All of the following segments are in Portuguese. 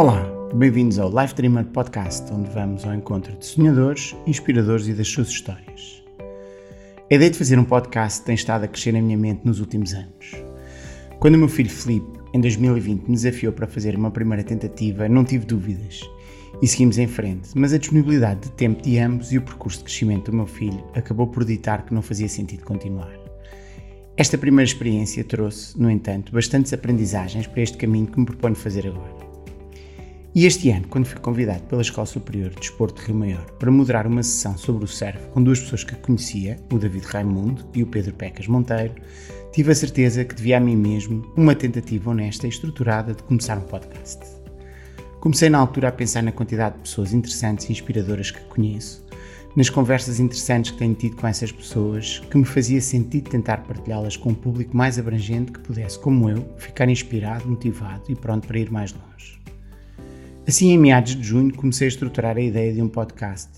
Olá, bem-vindos ao Life Dreamer Podcast, onde vamos ao encontro de sonhadores, inspiradores e das suas histórias. A ideia de fazer um podcast tem estado a crescer na minha mente nos últimos anos. Quando o meu filho Felipe, em 2020, me desafiou para fazer uma primeira tentativa, não tive dúvidas e seguimos em frente, mas a disponibilidade de tempo de ambos e o percurso de crescimento do meu filho acabou por ditar que não fazia sentido continuar. Esta primeira experiência trouxe, no entanto, bastantes aprendizagens para este caminho que me proponho fazer agora. E este ano, quando fui convidado pela Escola Superior de Desporto de Rio Maior para moderar uma sessão sobre o surf com duas pessoas que conhecia, o David Raimundo e o Pedro Pecas Monteiro, tive a certeza que devia a mim mesmo uma tentativa honesta e estruturada de começar um podcast. Comecei na altura a pensar na quantidade de pessoas interessantes e inspiradoras que conheço, nas conversas interessantes que tenho tido com essas pessoas, que me fazia sentido tentar partilhá-las com um público mais abrangente que pudesse, como eu, ficar inspirado, motivado e pronto para ir mais longe. Assim, em meados de junho, comecei a estruturar a ideia de um podcast,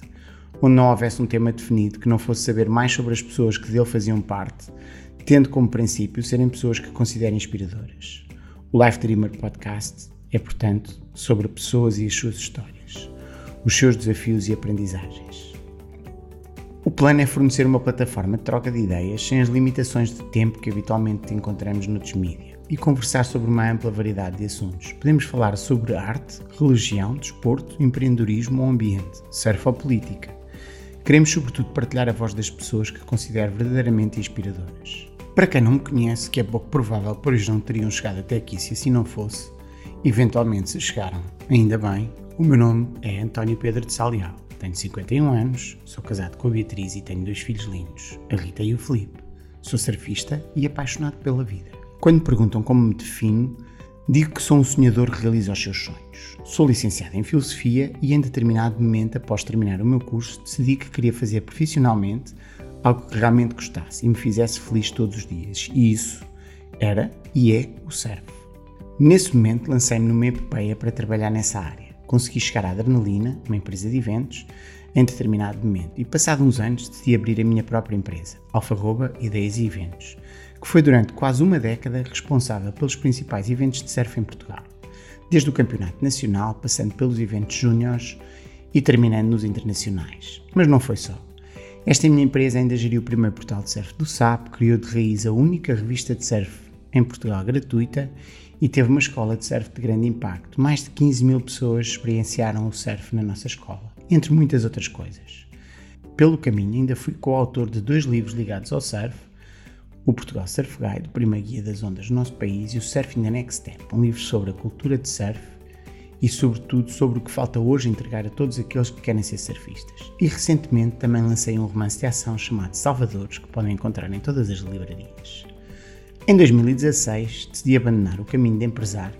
onde não houvesse um tema definido, que não fosse saber mais sobre as pessoas que dele faziam parte, tendo como princípio serem pessoas que considero inspiradoras. O Life Dreamer Podcast é, portanto, sobre pessoas e as suas histórias, os seus desafios e aprendizagens. O plano é fornecer uma plataforma de troca de ideias sem as limitações de tempo que habitualmente encontramos noutros mídias e conversar sobre uma ampla variedade de assuntos. Podemos falar sobre arte, religião, desporto, empreendedorismo ou ambiente, surf ou política. Queremos, sobretudo, partilhar a voz das pessoas que considero verdadeiramente inspiradoras. Para quem não me conhece, que é pouco provável, pois não teriam chegado até aqui se assim não fosse, eventualmente se chegaram. Ainda bem, o meu nome é António Pedro de Salial. Tenho 51 anos, sou casado com a Beatriz e tenho dois filhos lindos, a Rita e o Felipe. Sou surfista e apaixonado pela vida. Quando me perguntam como me defino, digo que sou um sonhador que realiza os seus sonhos. Sou licenciado em Filosofia e, em determinado momento, após terminar o meu curso, decidi que queria fazer profissionalmente algo que realmente gostasse e me fizesse feliz todos os dias. E isso era e é o surf. Nesse momento, lancei-me numa epopeia para trabalhar nessa área. Consegui chegar à Adrenalina, uma empresa de eventos, em determinado momento e, passado uns anos, decidi abrir a minha própria empresa, Alfarroba Ideias e Eventos que foi durante quase uma década responsável pelos principais eventos de surf em Portugal, desde o Campeonato Nacional, passando pelos eventos júniores e terminando nos internacionais. Mas não foi só. Esta minha empresa ainda geriu o primeiro portal de surf do SAP, criou de raiz a única revista de surf em Portugal gratuita e teve uma escola de surf de grande impacto. Mais de 15 mil pessoas experienciaram o surf na nossa escola, entre muitas outras coisas. Pelo caminho, ainda fui coautor de dois livros ligados ao surf, o Portugal Surf Guide, o primeiro guia das ondas do nosso país, e o Surfing the Next Step, um livro sobre a cultura de surf e, sobretudo, sobre o que falta hoje entregar a todos aqueles que querem ser surfistas. E recentemente também lancei um romance de ação chamado Salvadores, que podem encontrar em todas as livrarias. Em 2016, decidi abandonar o caminho de empresário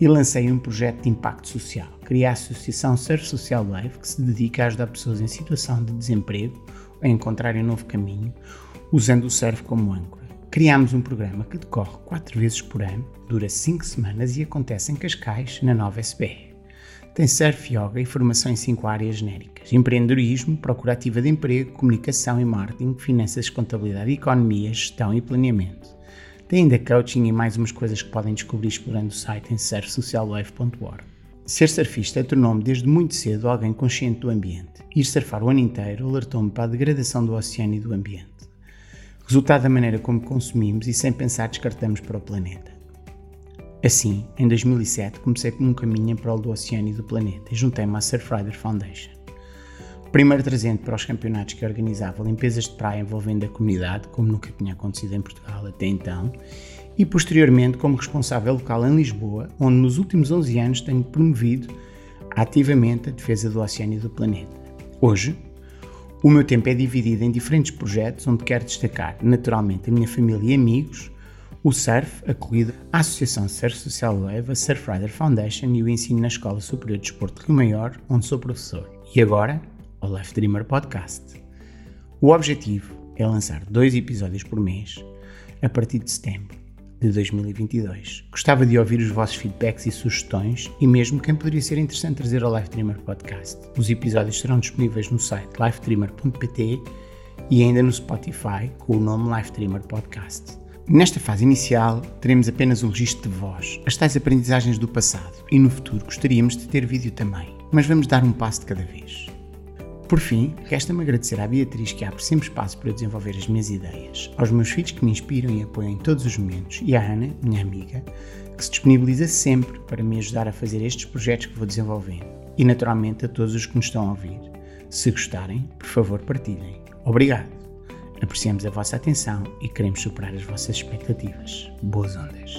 e lancei um projeto de impacto social. Criei a Associação Surf Social Wave, que se dedica a ajudar pessoas em situação de desemprego a encontrarem um novo caminho, usando o surf como âncora. Criámos um programa que decorre quatro vezes por ano, dura cinco semanas e acontece em Cascais, na nova SBR. Tem surf, yoga e formação em cinco áreas genéricas: empreendedorismo, procura ativa de emprego, comunicação e marketing, finanças, contabilidade e economia, gestão e planeamento. Tem ainda coaching e mais umas coisas que podem descobrir explorando o site em surfsocialwave.org. Ser surfista tornou-me desde muito cedo alguém consciente do ambiente. Ir surfar o ano inteiro alertou-me para a degradação do oceano e do ambiente resultado da maneira como consumimos e sem pensar descartamos para o planeta. Assim, em 2007, comecei com um caminho em prol do oceano e do planeta e juntei-me à Surfrider Foundation. Primeiro trazendo para os campeonatos que organizava limpezas de praia envolvendo a comunidade, como nunca tinha acontecido em Portugal até então, e posteriormente como responsável local em Lisboa, onde nos últimos 11 anos tenho promovido ativamente a defesa do oceano e do planeta. Hoje, o meu tempo é dividido em diferentes projetos onde quero destacar, naturalmente, a minha família e amigos, o surf, acolhido à Associação Surf Social Wave, a Surfrider Foundation e o ensino na Escola Superior de Desporto de Rio Maior, onde sou professor. E agora, o Life Dreamer Podcast. O objetivo é lançar dois episódios por mês a partir de setembro de 2022. Gostava de ouvir os vossos feedbacks e sugestões e mesmo quem poderia ser interessante trazer ao Life Dreamer Podcast. Os episódios serão disponíveis no site lifedreamer.pt e ainda no Spotify com o nome Life Dreamer Podcast. Nesta fase inicial, teremos apenas um registro de voz, as tais aprendizagens do passado, e no futuro gostaríamos de ter vídeo também, mas vamos dar um passo de cada vez. Por fim, resta-me agradecer à Beatriz que abre sempre espaço para eu desenvolver as minhas ideias, aos meus filhos que me inspiram e apoiam em todos os momentos, e à Ana, minha amiga, que se disponibiliza sempre para me ajudar a fazer estes projetos que vou desenvolvendo, e naturalmente a todos os que nos estão a ouvir. Se gostarem, por favor partilhem. Obrigado! Apreciamos a vossa atenção e queremos superar as vossas expectativas. Boas ondas!